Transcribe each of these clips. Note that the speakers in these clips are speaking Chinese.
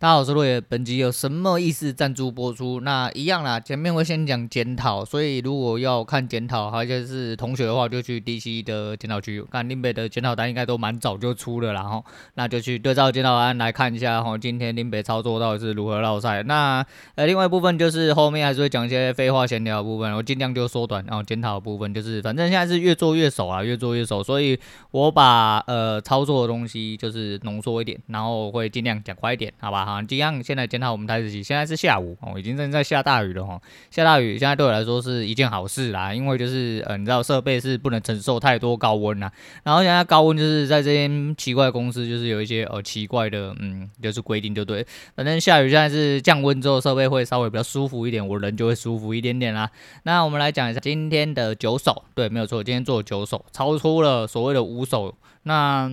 大家好，我是落叶。本集有什么意思？赞助播出。那一样啦，前面会先讲检讨，所以如果要看检讨，还是同学的话，就去 DC 的检讨区看林北的检讨单，应该都蛮早就出了啦齁。那就去对照检讨单来看一下哈，今天林北操作到底是如何绕赛。那呃，另外一部分就是后面还是会讲一些废话闲聊的部分，我尽量就缩短。然后检讨的部分就是，反正现在是越做越熟啊，越做越熟，所以我把呃操作的东西就是浓缩一点，然后会尽量讲快一点，好吧？好，这样现在。检讨我们台子棋，现在是下午哦，已经正在下大雨了哈。下大雨现在对我来说是一件好事啦，因为就是呃，你知道设备是不能承受太多高温啦。然后现在高温就是在这间奇怪公司，就是有一些呃奇怪的嗯，就是规定就对。反正下雨现在是降温之后，设备会稍微比较舒服一点，我人就会舒服一点点啦。那我们来讲一下今天的九手，对，没有错，今天做九手，超出了所谓的五手。那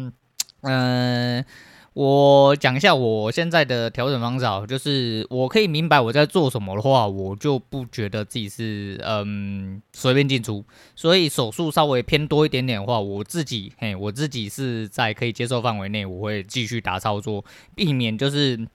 嗯。我讲一下我现在的调整方式啊，就是我可以明白我在做什么的话，我就不觉得自己是嗯随便进出，所以手术稍微偏多一点点的话，我自己嘿，我自己是在可以接受范围内，我会继续打操作，避免就是。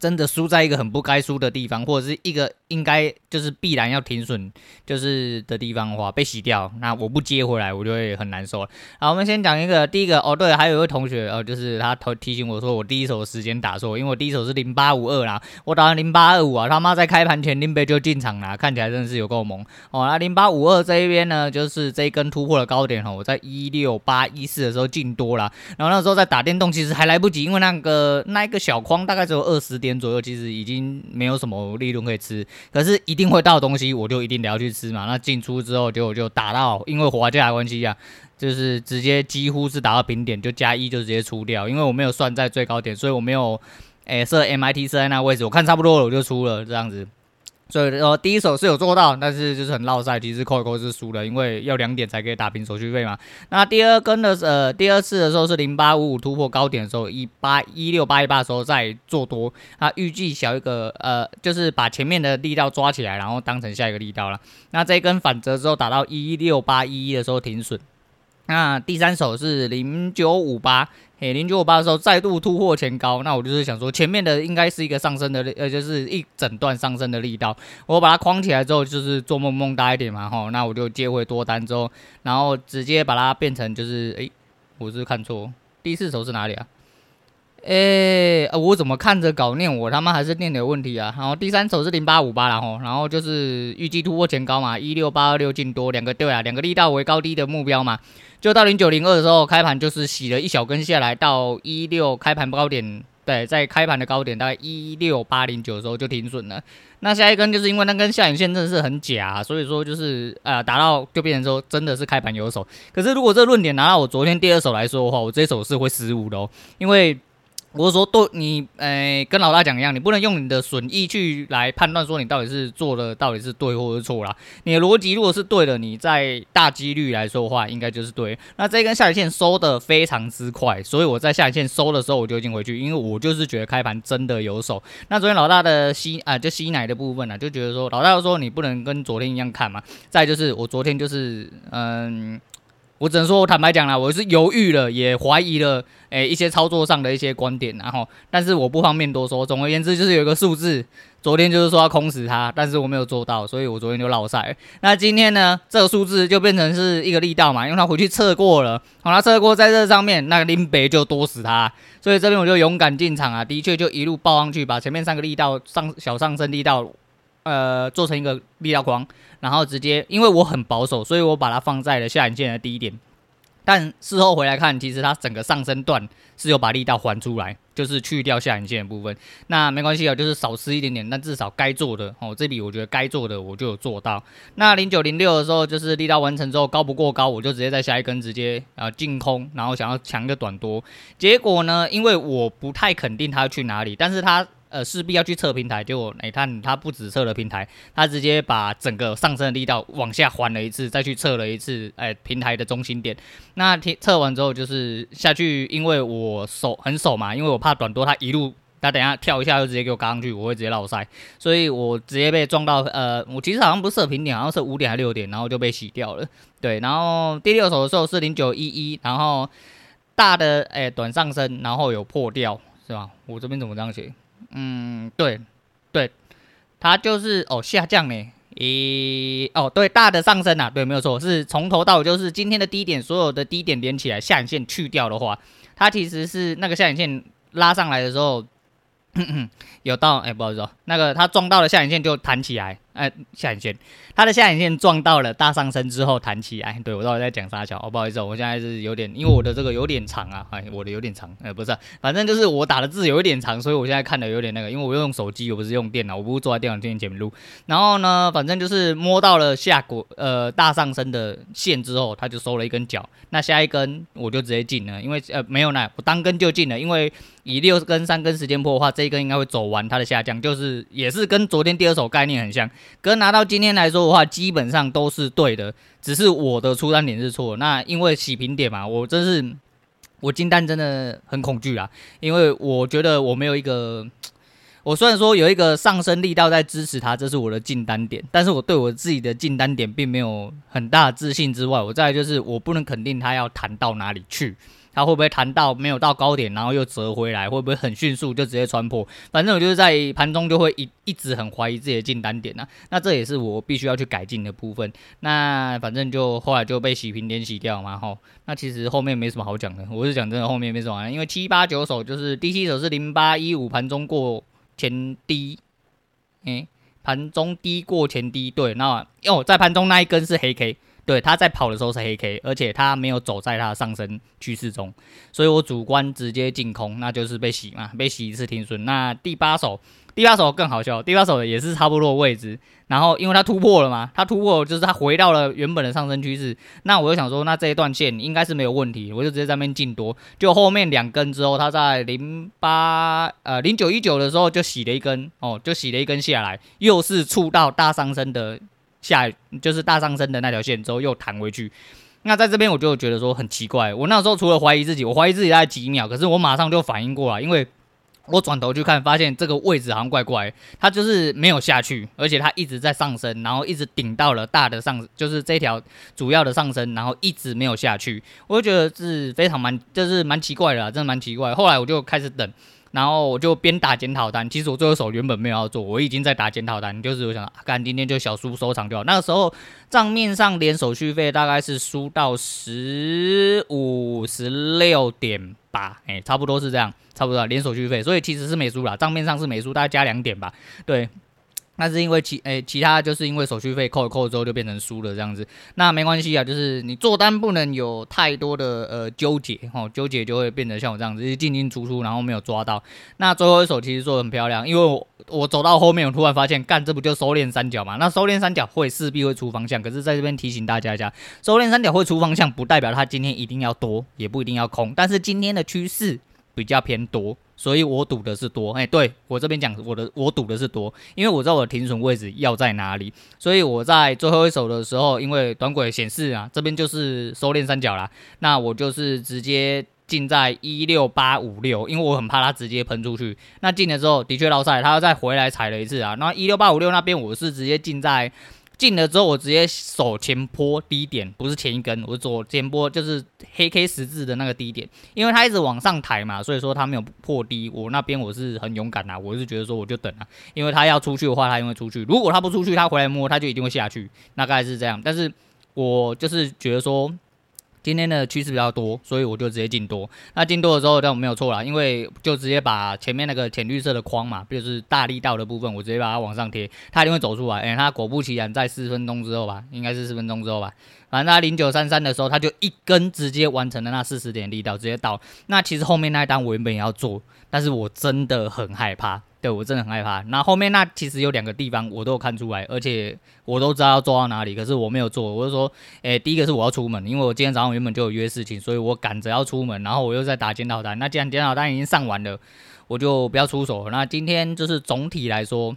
真的输在一个很不该输的地方，或者是一个应该就是必然要停损就是的地方的话，被洗掉，那我不接回来，我就会很难受了。好，我们先讲一个，第一个哦，对，还有一位同学哦，就是他提提醒我说我第一手时间打错，因为我第一手是零八五二啦，我打完零八二五啊，他妈在开盘前林北就进场了，看起来真的是有够猛哦。那零八五二这一边呢，就是这一根突破了高点哦，我在一六八一四的时候进多了，然后那时候在打电动，其实还来不及，因为那个那一个小框大概只有二十点。左右其实已经没有什么利润可以吃，可是一定会到的东西，我就一定得要去吃嘛。那进出之后就就打到，因为滑价关系啊，就是直接几乎是打到平点，就加一就直接出掉，因为我没有算在最高点，所以我没有诶设 MIT 设在那位置，我看差不多了我就出了这样子。所以说第一手是有做到，但是就是很落赛，其实扣一扣是输了，因为要两点才可以打平手续费嘛。那第二根的呃第二次的时候是零八五五突破高点的时候，一八一六八一八的时候再做多，他预计小一个呃就是把前面的力道抓起来，然后当成下一个力道了。那这一根反折之后打到一六八一一的时候停损。那第三手是零九五八。诶，零九五八的时候再度突破前高，那我就是想说，前面的应该是一个上升的，呃，就是一整段上升的力道，我把它框起来之后，就是做梦梦大一点嘛，吼，那我就接回多单之后，然后直接把它变成就是，诶，我是，是看错，第四手是哪里啊？诶，我怎么看着稿念我他妈还是念的有问题啊？然后第三手是零八五八，然后，然后就是预计突破前高嘛，一六八二六进多两个对啊，两个力道为高低的目标嘛。就到零九零二的时候，开盘就是洗了一小根下来，到一六开盘高点，对，在开盘的高点大概一六八零九的时候就停损了。那下一根就是因为那根下影线真的是很假，所以说就是呃达到就变成说真的是开盘有手。可是如果这论点拿到我昨天第二手来说的话，我这手是会失误的哦，因为。我是说，对你，诶、跟老大讲一样，你不能用你的损益去来判断说你到底是做的到底是对或是错啦。你的逻辑如果是对的，你在大几率来说的话，应该就是对。那这根下影线收的非常之快，所以我在下影线收的时候我就已经回去，因为我就是觉得开盘真的有手。那昨天老大的吸啊，就吸奶的部分呢、啊，就觉得说老大说你不能跟昨天一样看嘛。再就是我昨天就是嗯。我只能说，我坦白讲啦，我是犹豫了，也怀疑了，诶、一些操作上的一些观点，然后，但是我不方便多说。总而言之，就是有一个数字，昨天就是说要空死它，但是我没有做到，所以我昨天就落赛。那今天呢，这个数字就变成是一个力道嘛，因为他回去测过了，好，他测过在这上面，那个林北就多死他，所以这边我就勇敢进场啊，的确就一路抱上去，把前面三个力道上小上升力道。呃，做成一个力道框，然后直接，因为我很保守，所以我把它放在了下影线的低点。但事后回来看，其实它整个上升段是有把力道还出来，就是去掉下影线的部分。那没关系啊，就是少吃一点点，但至少该做的哦，这里我觉得该做的我就有做到。那零九零六的时候，就是力道完成之后高不过高，我就直接在下一根直接啊进空，然后想要抢个短多。结果呢，因为我不太肯定它去哪里，但是它。呃，势必要去测平台，结果哎，他他不止测了平台，他直接把整个上升的力道往下还了一次，再去测了一次，哎，平台的中心点。那测完之后就是下去，因为我手很手嘛，因为我怕短多，他一路他等下跳一下就直接给我嘎上去，我会直接落塞，所以我直接被撞到。呃，我其实好像不是射平点，好像是五点还是六点，然后就被洗掉了。对，然后第六手的时候是零九一一，然后大的哎短上升，然后有破掉，是吧？我这边怎么这样写？嗯，对，对，它就是哦下降呢，咦，哦对，大的上升啊，对，没有错，是从头到尾就是今天的低点，所有的低点连起来，下影线去掉的话，它其实是那个下影线拉上来的时候。有到哎、不好意思哦，那个它撞到了下影线就弹起来，哎、下影线，他的下影线撞到了大上升之后弹起来，对，我到底在讲啥桥？哦，不好意思，我现在是有点，因为我的这个有点长啊，哎，我的有点长，呃、不是、反正就是我打的字有一点长，所以我现在看的有点那个，因为我用手机，我不是用电脑，我不是坐在电脑前面录，然后呢，反正就是摸到了下轨呃大上升的线之后，他就收了一根脚，那下一根我就直接进了，因为呃没有呢，我当根就进了，因为。以六根、三根时间波的话，这一根应该会走完它的下降，就是也是跟昨天第二手概念很像。跟拿到今天来说的话，基本上都是对的，只是我的出单点是错。那因为洗平点嘛，我真是我金单真的很恐惧啊，因为我觉得我没有一个，我虽然说有一个上升力道在支持它，这是我的进单点，但是我对我自己的进单点并没有很大的自信之外，我再来就是我不能肯定它要弹到哪里去。它会不会弹到没有到高点，然后又折回来？会不会很迅速就直接穿破？反正我就是在盘中就会一一直很怀疑自己的进单点呐、那这也是我必须要去改进的部分。那反正就后来就被洗平点洗掉嘛，吼。那其实后面没什么好讲的，我是讲真的，后面没什么好，因为七八九手就是第七手是零八一五盘中过前低，诶，盘中低过前低，对，那哦在盘中那一根是黑 K。对，它在跑的时候是黑 K，而且它没有走在它上升趋势中，所以我主观直接进空，那就是被洗嘛，被洗一次停损。那第八手，第八手更好笑，第八手也是差不多的位置，然后因为它突破了嘛，它突破就是它回到了原本的上升趋势，那我就想说，那这一段线应该是没有问题，我就直接在那边进多，就后面两根之后，它在零八呃零九一九的时候就洗了一根哦，就洗了一根下来，又是触到大上升的。下就是大上升的那条线之后又弹回去，那在这边我就觉得说很奇怪。我那时候除了怀疑自己，我怀疑自己大概几秒，可是我马上就反应过来，因为我转头去看，发现这个位置好像怪怪，它就是没有下去，而且它一直在上升，然后一直顶到了大的上，就是这条主要的上升，然后一直没有下去，我就觉得是非常蛮，就是蛮奇怪的，真的蛮奇怪。后来我就开始等。然后我就边打检讨单，其实我最后手原本没有要做，我已经在打检讨单，就是我想，干、今天就小输收场就好。那个时候账面上连手续费大概是输到十五十六点八，哎，差不多是这样，差不多连手续费，所以其实是没输啦，账面上是没输，大概加两点吧，对。那是因为其诶、其他就是因为手续费扣一扣之后就变成输了这样子，那没关系啊，就是你做单不能有太多的呃纠结哦，纠结就会变得像我这样子进进出出，然后没有抓到。那最后一手其实做的很漂亮，因为我我走到后面，我突然发现，干这不就收敛三角嘛？那收敛三角会势必会出方向，可是在这边提醒大家一下，收敛三角会出方向，不代表它今天一定要多，也不一定要空，但是今天的趋势比较偏多。所以我赌的是多，哎、欸，对我这边讲，我的我赌的是多，因为我知道我的停损位置要在哪里，所以我在最后一手的时候，因为短轨显示啊，这边就是收敛三角啦，那我就是直接进在一六八五六，因为我很怕它直接喷出去。那进了之后，的确落赛，它要再回来踩了一次啊，那一六八五六那边我是直接进在。进了之后，我直接手前波低点，不是前一根，我左前波就是黑 K 十字的那个低点，因为它一直往上抬嘛，所以说它没有破低。我那边我是很勇敢呐，我是觉得说我就等啊，因为它要出去的话，它就会出去。如果它不出去，它回来摸，它就一定会下去，大概是这样。但是我就是觉得说。今天的趋势比较多，所以我就直接进多。那进多的时候，但我没有错啦，因为就直接把前面那个浅绿色的框嘛，就是大力道的部分，我直接把它往上贴，它一定会走出来。哎、它果不其然，在四分钟之后吧，应该是四分钟之后吧，反正他零九三三的时候，他就一根直接完成了那四十点力道，直接到。那其实后面那一单我原本也要做，但是我真的很害怕。对，我真的很害怕。那后面那其实有两个地方我都有看出来，而且我都知道要做到哪里，可是我没有做。我就说，诶，第一个是我要出门，因为我今天早上原本就有约事情，所以我赶着要出门。然后我又在打检讨单。那既然检讨单已经上完了，我就不要出手。那今天就是总体来说。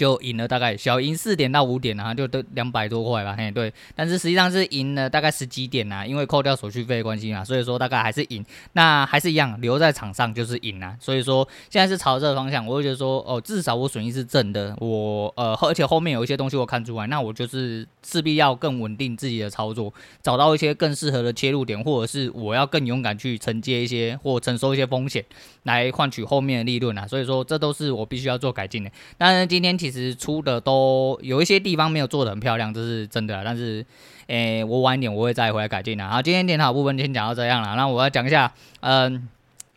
就赢了大概小赢四点到五点啊，就都两百多块吧，嘿，对，但是实际上是赢了大概十几点啊，因为扣掉手续费的关系嘛，所以说大概还是赢，那还是一样留在场上就是赢啊，所以说现在是朝这个方向，我会觉得说哦，至少我损益是正的，我呃，而且后面有一些东西我看出来，那我就是势必要更稳定自己的操作，找到一些更适合的切入点，或者是我要更勇敢去承接一些或承受一些风险，来换取后面的利润啊，所以说这都是我必须要做改进的，当然今天其其实出的都有一些地方没有做的很漂亮，这是真的。但是，诶、我晚一点我会再回来改进的。好，今天电脑部分先讲到这样了。那我要讲一下，嗯，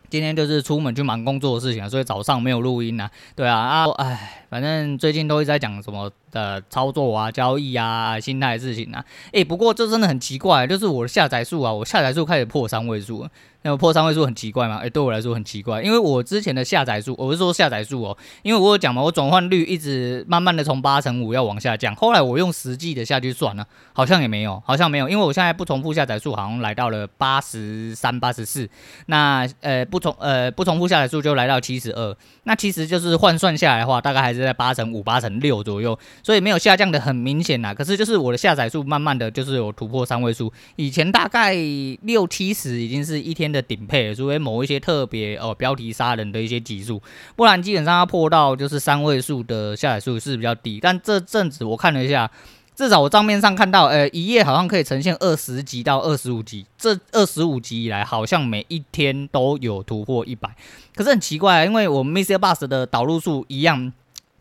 今天就是出门去忙工作的事情，所以早上没有录音呢。对啊，啊，哎，反正最近都一直在讲什么的操作啊、交易啊、心态的事情啊。诶、不过这真的很奇怪，就是我的下载数啊，我下载数开始破三位数。那个破三位数很奇怪吗？诶、对我来说很奇怪，因为我之前的下载数，我是说下载数哦，因为我有讲嘛，我转换率一直慢慢的从八成五要往下降，后来我用实际的下去算呢，好像也没有，好像没有，因为我现在不重复下载数好像来到了八十三、八十四，那呃不重呃不重复下载数就来到七十二，那其实就是换算下来的话，大概还是在八成五、八成六左右，所以没有下降的很明显呐。可是就是我的下载数慢慢的就是有突破三位数，以前大概六七十已经是一天的顶配，除非某一些特别哦标题杀人的一些集数，不然基本上要破到就是三位数的下载数是比较低。但这阵子我看了一下，至少我账面上看到，呃，一页好像可以呈现二十级到二十五级，这二十五级以来好像每一天都有突破一百。可是很奇怪，因为我们 Mr. Bus 的导入数一样。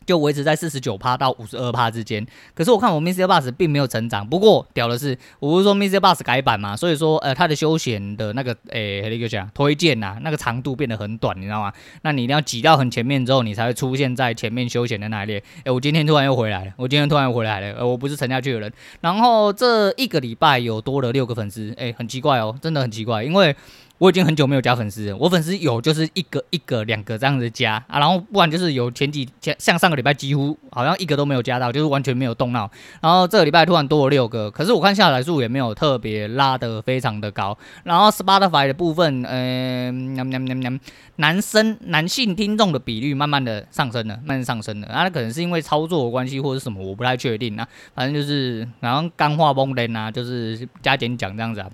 就维持在四十九趴到五十二趴之间，可是我看我 MixerBox 并没有成长。不过屌的是，我不是说 MixerBox 改版嘛，所以说呃它的休闲的那个诶那个讲推荐呐，那个长度变得很短，你知道吗？那你一定要挤到很前面之后，你才会出现在前面休闲的那一列。诶，我今天突然又回来了，我今天突然又回来了，呃，我不是沉下去的人。然后这一个礼拜有多了六个粉丝，诶，很奇怪哦，真的很奇怪，因为。我已经很久没有加粉丝了，我粉丝有就是一个一个两个这样子加啊，然后不然就是有前几天像上个礼拜几乎好像一个都没有加到，就是完全没有动脑，然后这个礼拜突然多了六个，可是我看下载数也没有特别拉得非常的高，然后 Spotify 的部分，嗯、呃，男生男性听众的比率慢慢的上升了，慢上升了，那可能是因为操作的关系或者什么，我不太确定啊，反正就是然后钢化崩人啊，就是加减讲这样子啊。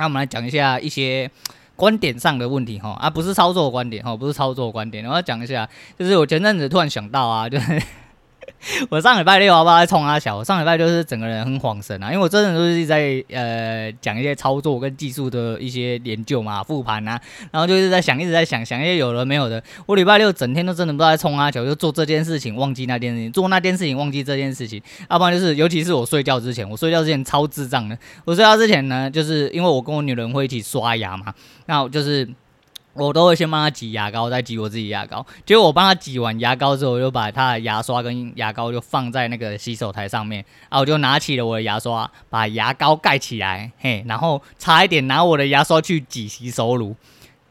那我们来讲一下一些观点上的问题哈，啊，不是操作观点哈，不是操作观点，我要讲一下，就是我前阵子突然想到啊，就是。我上礼拜六好不好在冲阿小？我上礼拜就是整个人很恍神啊，因为我真的都是在呃讲一些操作跟技术的一些研究嘛，复盘啊，然后就是在想，一直在想想一些有的没有的。我礼拜六整天都真的不知道在冲阿小，就做这件事情忘记那件事情，做那件事情忘记这件事情。要不然就是，尤其是我睡觉之前，我睡觉之前超智障的。我睡觉之前呢，就是因为我跟我女人会一起刷牙嘛，那我就是。我都会先帮他挤牙膏，再挤我自己牙膏。结果我帮他挤完牙膏之后，我就把他的牙刷跟牙膏就放在那个洗手台上面，然后我就拿起了我的牙刷，把牙膏盖起来，嘿，然后差一点拿我的牙刷去挤洗手乳。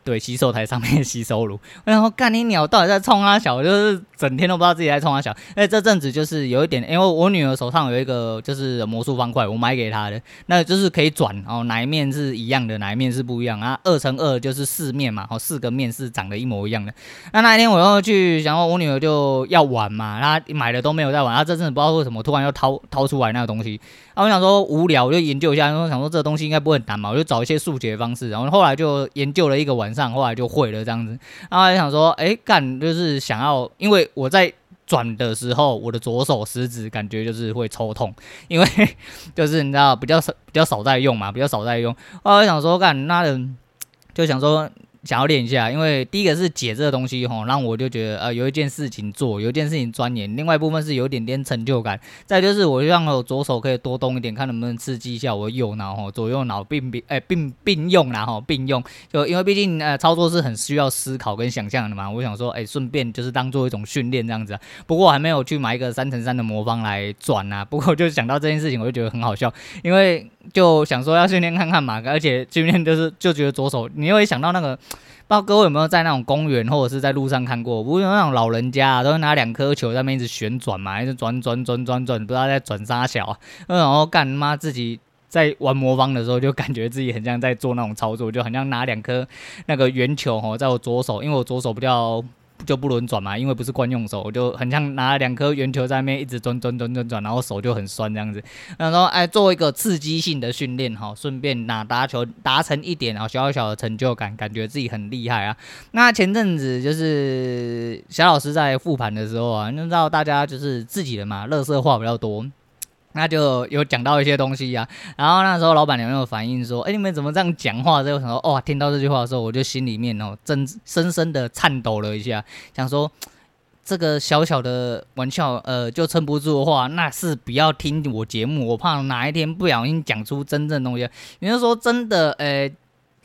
对，洗手台上面的洗手炉，然后干你鸟到底在冲啊小，就是整天都不知道自己在冲啊小。哎，这阵子就是有一点，因为我女儿手上有一个就是魔术方块，我买给她的，那就是可以转，哦哪一面是一样的，哪一面是不一样啊？二乘二就是四面嘛，哦，四个面是长得一模一样的。那那一天我又去，然后我女儿就要玩嘛，她买的都没有在玩，她这阵子不知道为什么突然又掏掏出来那个东西。啊，我想说无聊，我就研究一下，然后想说这个东西应该不会很难嘛，我就找一些速解方式，然后后来就研究了一个晚上，后来就会了这样子。然后就想说，哎，干就是想要，因为我在转的时候，我的左手食指感觉就是会抽痛，因为 就是你知道比较少比较少在用嘛，比较少在用。后来想说，干那人就想说。想要练一下，因为第一个是解这个东西吼，让我就觉得呃有一件事情做，有一件事情钻研。另外一部分是有点点成就感。再就是我就让我左手可以多动一点，看能不能刺激一下我右脑吼，左右脑并并哎并并用然后并用。就因为毕竟呃操作是很需要思考跟想象的嘛，我想说哎顺便就是当做一种训练这样子啊。不过我还没有去买一个三乘三的魔方来转啊。不过就想到这件事情，我就觉得很好笑，因为就想说要训练看看嘛，而且训练就是就觉得左手，你会想到那个。不知道各位有没有在那种公园或者是在路上看过？不是那种老人家啊，都会拿两颗球在那边一直旋转嘛，一直转转转转转，不知道在转啥小啊。然后干妈自己在玩魔方的时候，就感觉自己很像在做那种操作，就很像拿两颗那个圆球哦，在我左手，因为我左手比较就不轮转嘛，因为不是惯用手，我就很像拿了两颗圆球在那边一直转转转转转，然后手就很酸这样子。然后哎，做一个刺激性的训练哈，顺便拿打球达成一点啊小小的成就感，感觉自己很厉害啊。那前阵子就是小老师在复盘的时候啊，你知道大家就是自己的嘛，乐色话比较多。那就有讲到一些东西呀、啊，然后那时候老板娘有反应说：“哎，你们怎么这样讲话？”这个时候，哇，听到这句话的时候，我就心里面哦，真深深的颤抖了一下，想说这个小小的玩笑，呃，就撑不住的话，那是不要听我节目，我怕哪一天不小心讲出真正东西。也就是说，真的，呃，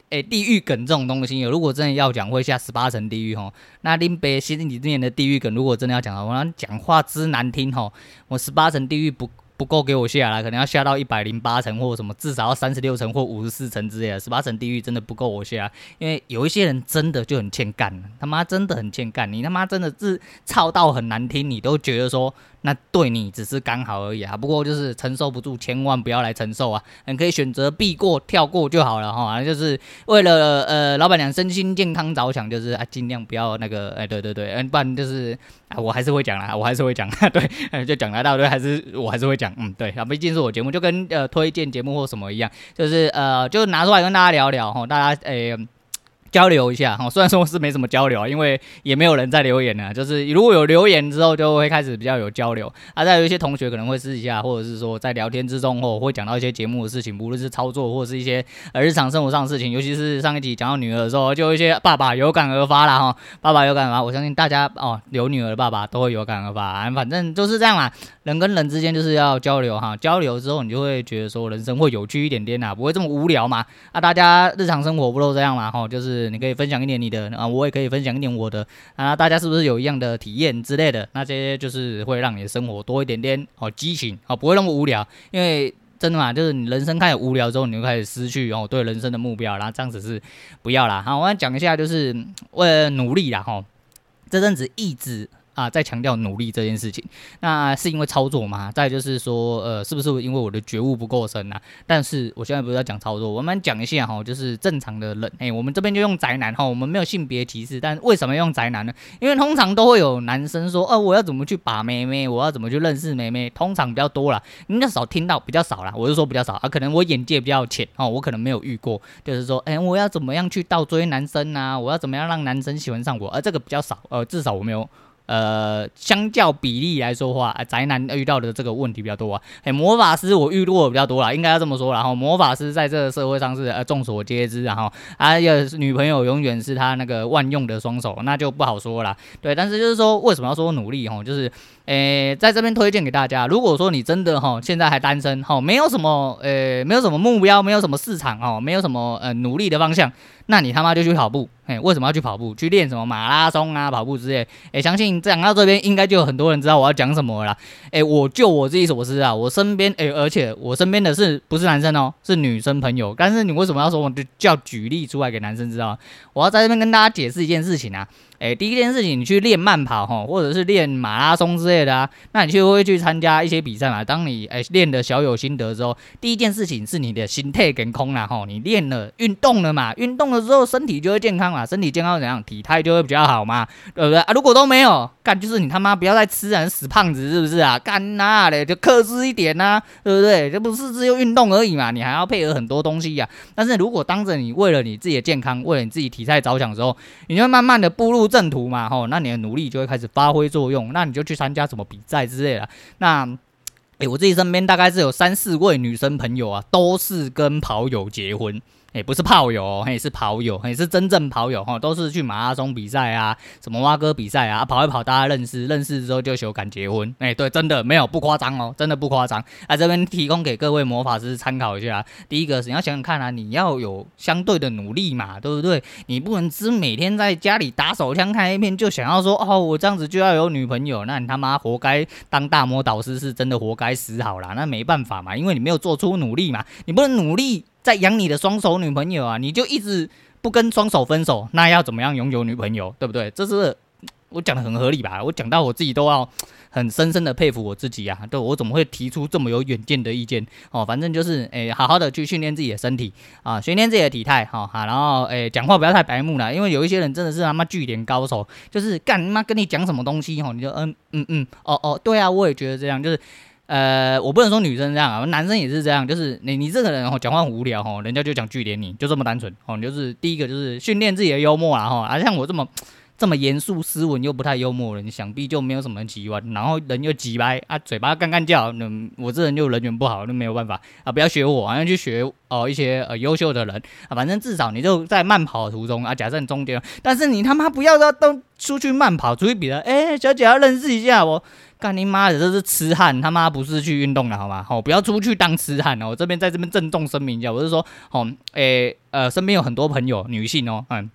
诶，地狱梗这种东西，如果真的要讲，会下十八层地狱吼。那林北心里面的地狱梗，如果真的要讲的话，讲话之难听吼，我十八层地狱不。不够给我下来，可能要下到一百零八层，或者什么，至少要三十六层或五十四层之类的，十八层地狱真的不够我下，因为有一些人真的就很欠干，他妈真的很欠干，你他妈真的是操到很难听，你都觉得说。那对你只是刚好而已啊，不过就是承受不住，千万不要来承受啊！你可以选择避过、跳过就好了哈，反正就是为了呃老板娘身心健康着想，就是啊尽量不要那个哎，对对对，嗯，不然就是啊我还是会讲啦，我还是会讲，对，就讲来到对，还是我还是会讲，嗯，对啊，毕竟是我节目，就跟呃推荐节目或什么一样，就是呃就拿出来跟大家聊聊哈，大家哎。交流一下哈，虽然说是没什么交流啊，因为也没有人在留言呢。就是如果有留言之后，就会开始比较有交流。啊，再有一些同学可能会私底下，或者是说在聊天之中，或会讲到一些节目的事情，无论是操作或者是一些呃日常生活上的事情。尤其是上一集讲到女儿的时候，就一些爸爸有感而发了哈。爸爸有感而发，我相信大家哦，有女儿的爸爸都会有感而发。啊，反正就是这样嘛，人跟人之间就是要交流哈。交流之后，你就会觉得说人生会有趣一点点啊，不会这么无聊嘛。啊，大家日常生活不都这样嘛？哈，就是。你可以分享一点你的啊，我也可以分享一点我的啊，大家是不是有一样的体验之类的？那这些就是会让你的生活多一点点哦激情哦，不会那么无聊。因为真的嘛，就是你人生开始无聊之后，你就开始失去哦对人生的目标，然后这样子是不要啦。好，我来讲一下，就是为了努力啦哈，这阵子一直。啊，在强调努力这件事情，那是因为操作吗？再就是说，呃，是不是因为我的觉悟不够深呐、啊？但是我现在不是要讲操作，我们讲一下哈，就是正常的人，哎，我们这边就用宅男哈，我们没有性别歧视，但为什么用宅男呢？因为通常都会有男生说，呃，我要怎么去把妹妹，我要怎么去认识妹妹，通常比较多啦，应该少听到比较少啦，我是说比较少啊，可能我眼界比较浅哦，我可能没有遇过，就是说，哎，我要怎么样去倒追男生啊？我要怎么样让男生喜欢上我？而、这个比较少，呃，至少我没有。呃，相较比例来说的话，宅男遇到的这个问题比较多啊。哎，魔法师我遇到的比较多啦，应该要这么说。然后魔法师在这个社会上是呃众所皆知，然后他的女朋友永远是他那个万用的双手，那就不好说了。对，但是就是说，为什么要说努力？哈，就是。诶，在这边推荐给大家，如果说你真的哈现在还单身哈，没有什么诶，没有什么目标，没有什么市场哦，没有什么呃努力的方向，那你他妈就去跑步。为什么要去跑步？去练什么马拉松啊，跑步之类。哎，相信讲到这边，应该就有很多人知道我要讲什么了啦。诶，我就我自己所知啊，我身边诶，而且我身边的是不是男生哦，是女生朋友。但是你为什么要说我就叫举例出来给男生知道？我要在这边跟大家解释一件事情啊。诶，第一件事情，你去练慢跑哈，或者是练马拉松之类的啊，那你就会去参加一些比赛嘛。当你诶练的小有心得之后，第一件事情是你的心态跟空了哈。你练了运动了嘛，运动了之后身体就会健康嘛，身体健康怎样，体态就会比较好嘛，对不对啊？如果都没有干，就是你他妈不要再吃人，死胖子是不是啊？干那嘞，就克制一点呐、啊，对不对？这不是只有运动而已嘛，你还要配合很多东西呀、但是如果当着你为了你自己的健康，为了你自己体态着想的时候，你就慢慢的步入正途嘛，吼，那你的努力就会开始发挥作用，那你就去参加什么比赛之类的。那，诶，我自己身边大概是有三四位女生朋友啊，都是跟跑友结婚。哎，不是炮友，哦，嘿，是跑友，嘿，是真正跑友哈，都是去马拉松比赛啊，什么蛙哥比赛啊，跑一跑，大家认识，认识之后就修改结婚。哎，对，真的没有不夸张哦，真的不夸张。啊，这边提供给各位魔法师参考一下。第一个，你要想想看啊，你要有相对的努力嘛，对不对？你不能只每天在家里打手枪看 A 片，就想要说哦，我这样子就要有女朋友，那你他妈活该当大魔导师，是真的活该死好啦。那没办法嘛，因为你没有做出努力嘛，你不能努力。在养你的双手女朋友啊，你就一直不跟双手分手，那要怎么样拥有女朋友，对不对？这是我讲的很合理吧？我讲到我自己都要很深深的佩服我自己啊！对，我怎么会提出这么有远见的意见？哦，反正就是诶、好好的去训练自己的身体啊，训练自己的体态，哈、哦、哈，然后诶，讲、话不要太白目了，因为有一些人真的是他妈据点高手，就是干妈跟你讲什么东西，哈、哦，你就嗯嗯嗯，哦哦，对啊，我也觉得这样，就是。呃，我不能说女生这样啊，男生也是这样，就是你你这个人哦，讲话很无聊哦，人家就讲句点你，就这么单纯哦，你就是第一个就是训练自己的幽默啦哈，啊、像我这么这么严肃斯文又不太幽默的人，想必就没有什么人喜欢，然后人又急歪啊，嘴巴干干叫，嗯，我这人就人缘不好，那没有办法啊，不要学我，好像去学哦一些呃优秀的人啊，反正至少你就在慢跑的途中啊，假设你中间，但是你他妈不要说都出去慢跑，出去比了，哎、小姐要认识一下我。干你妈的，这是痴汉，他妈不是去运动的好吗？好，不要出去当痴汉哦。我这边在这边郑重声明一下，我是说，哦，诶、呃，身边有很多朋友，女性哦，嗯。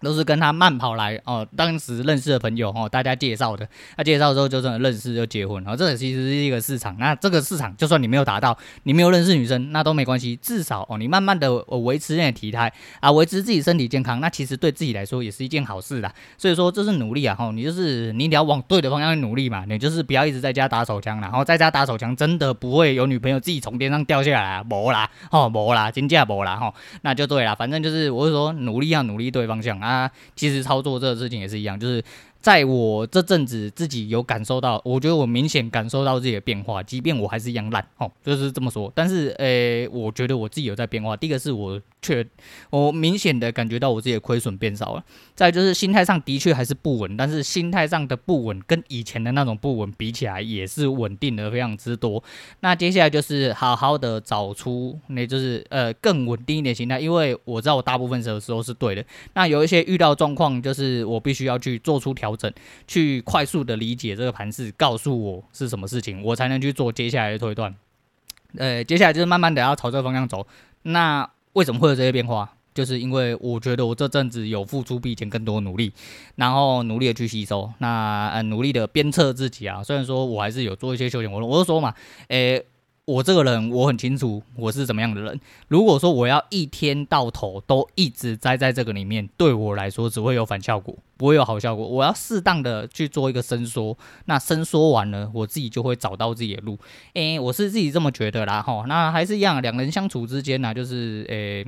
都是跟他慢跑来哦，当时认识的朋友哦，大家介绍的。他介绍之后就真的认识就结婚，然后这其实是一个市场。那这个市场就算你没有达到，你没有认识女生，那都没关系。至少哦，你慢慢的维持那个体态啊，维持自己身体健康，那其实对自己来说也是一件好事啦。所以说这是努力啊，吼，你就是你得要往对的方向去努力嘛。你就是不要一直在家打手枪，然后在家打手枪真的不会有女朋友自己从天上掉下来啊，没啦，哦，没啦，真假没啦，吼，那就对了。反正就是我是说努力要努力对方向啊。啊，其实操作这个事情也是一样，就是。在我这阵子自己有感受到，我觉得我明显感受到自己的变化，即便我还是一样烂，哦，就是这么说。但是，诶、我觉得我自己有在变化。第一个是我确，我明显的感觉到我自己的亏损变少了。再就是心态上的确还是不稳，但是心态上的不稳跟以前的那种不稳比起来，也是稳定的非常之多。那接下来就是好好的找出，那就是呃更稳定一点心态，因为我知道我大部分时候是对的。那有一些遇到状况，就是我必须要去做出调。调整，去快速的理解这个盘势，告诉我是什么事情，我才能去做接下来的推断。呃，接下来就是慢慢的要朝这个方向走。那为什么会有这些变化？就是因为我觉得我这阵子有付出比以前更多努力，然后努力的去吸收，那呃努力的鞭策自己啊。虽然说我还是有做一些休闲活动，我就说嘛，诶。我这个人我很清楚我是怎么样的人。如果说我要一天到头都一直栽在这个里面，对我来说只会有反效果，不会有好效果。我要适当的去做一个伸缩，那伸缩完了，我自己就会找到自己的路。诶，我是自己这么觉得啦，吼。那还是一样，两人相处之间呢，就是诶。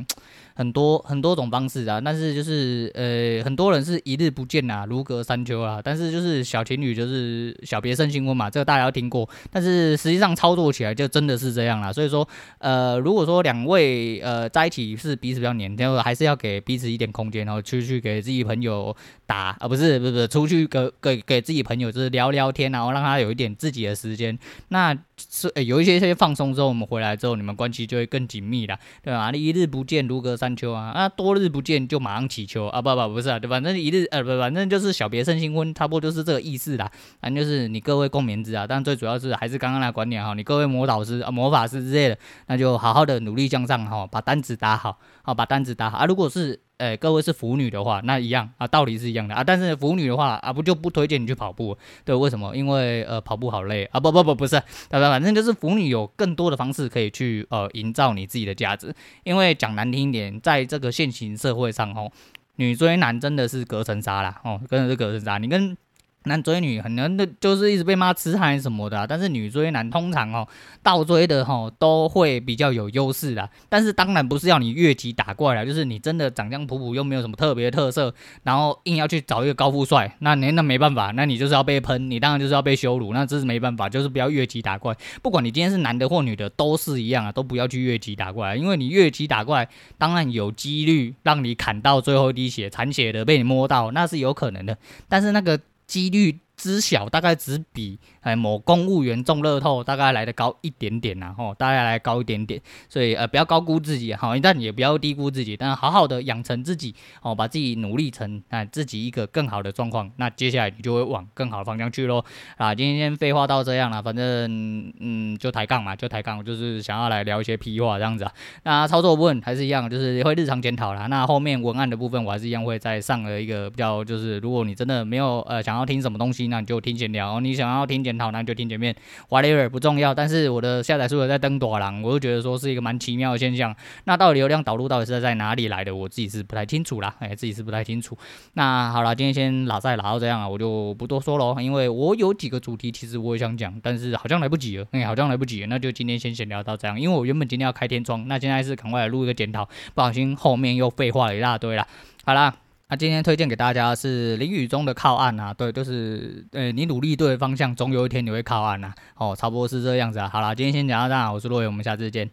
很多很多种方式啊，但是就是呃，很多人是一日不见啊，如隔三秋啊。但是就是小情侣就是小别胜新婚嘛，这个大家都听过。但是实际上操作起来就真的是这样啦。所以说呃，如果说两位呃在一起是彼此比较黏，然后还是要给彼此一点空间，然后出去给自己朋友打啊，不是不是不是，出去给给给自己朋友就是聊聊天，然后让他有一点自己的时间。那是、有一些些放松之后，我们回来之后，你们关系就会更紧密了，对吧？你一日不见如隔三秋啊，啊，多日不见就马上起秋啊，不不不是啊，对，反正一日呃不，反正就是小别胜新婚，差不多就是这个意思啦。反正就是你各位共勉之啊，但最主要是还是刚刚那观点哈，你各位魔导师啊、魔法师之类的，那就好好的努力向上哈，把单子打好，好把单子打好啊。如果是哎、各位是腐女的话，那一样啊，道理是一样的啊。但是腐女的话啊，不就不推荐你去跑步？对，为什么？因为呃，跑步好累啊。不不不，不是，反正反正就是腐女有更多的方式可以去呃营造你自己的价值。因为讲难听一点，在这个现行社会上哦，女追男真的是隔层纱啦哦，真的是隔层纱。你跟男追女很难的，就是一直被骂痴汉什么的、但是女追男通常哦，倒追的哈、都会比较有优势啦。但是当然不是要你越级打怪啦，就是你真的长相普普又没有什么特别特色，然后硬要去找一个高富帅，那你那没办法，那你就是要被喷，你当然就是要被羞辱，那这是没办法，就是不要越级打怪。不管你今天是男的或女的，都是一样啊，都不要去越级打怪，因为你越级打怪，当然有几率让你砍到最后一滴血，残血的被你摸到，那是有可能的，但是那个。几率之小，大概只比。哎，某公务员中乐透大概来得高一点点呐，吼，大概来高一点点，所以呃，不要高估自己，好，但也不要低估自己，但好好的养成自己，哦，把自己努力成啊自己一个更好的状况，那接下来你就会往更好的方向去喽。啊，今天废话到这样了，反正嗯，就抬杠嘛，就抬杠，就是想要来聊一些屁话这样子啊。那操作部分还是一样，就是会日常检讨啦。那后面文案的部分，我还是一样会再上了一个比较，就是如果你真的没有呃想要听什么东西那你就听闲聊；你想要听检讨，那就听前面。whatever 不重要。但是我的下载数在登大人，我就觉得说是一个蛮奇妙的现象。那到底流量导入到底是在哪里来的？我自己是不太清楚啦，哎，自己是不太清楚。那好了，今天先拉赛拉到这样啊，我就不多说了，因为我有几个主题其实我也想讲，但是好像来不及了，哎，好像来不及了，那就今天先闲聊到这样。因为我原本今天要开天窗，那现在是赶快来录一个检讨，不小心后面又废话了一大堆了。好啦。那、今天推荐给大家是淋雨中的靠岸啊，对，就是呃，你努力对方向，总有一天你会靠岸、啊，哦，差不多是这样子啊。好啦，今天先讲到这，我是洛伟，我们下次见。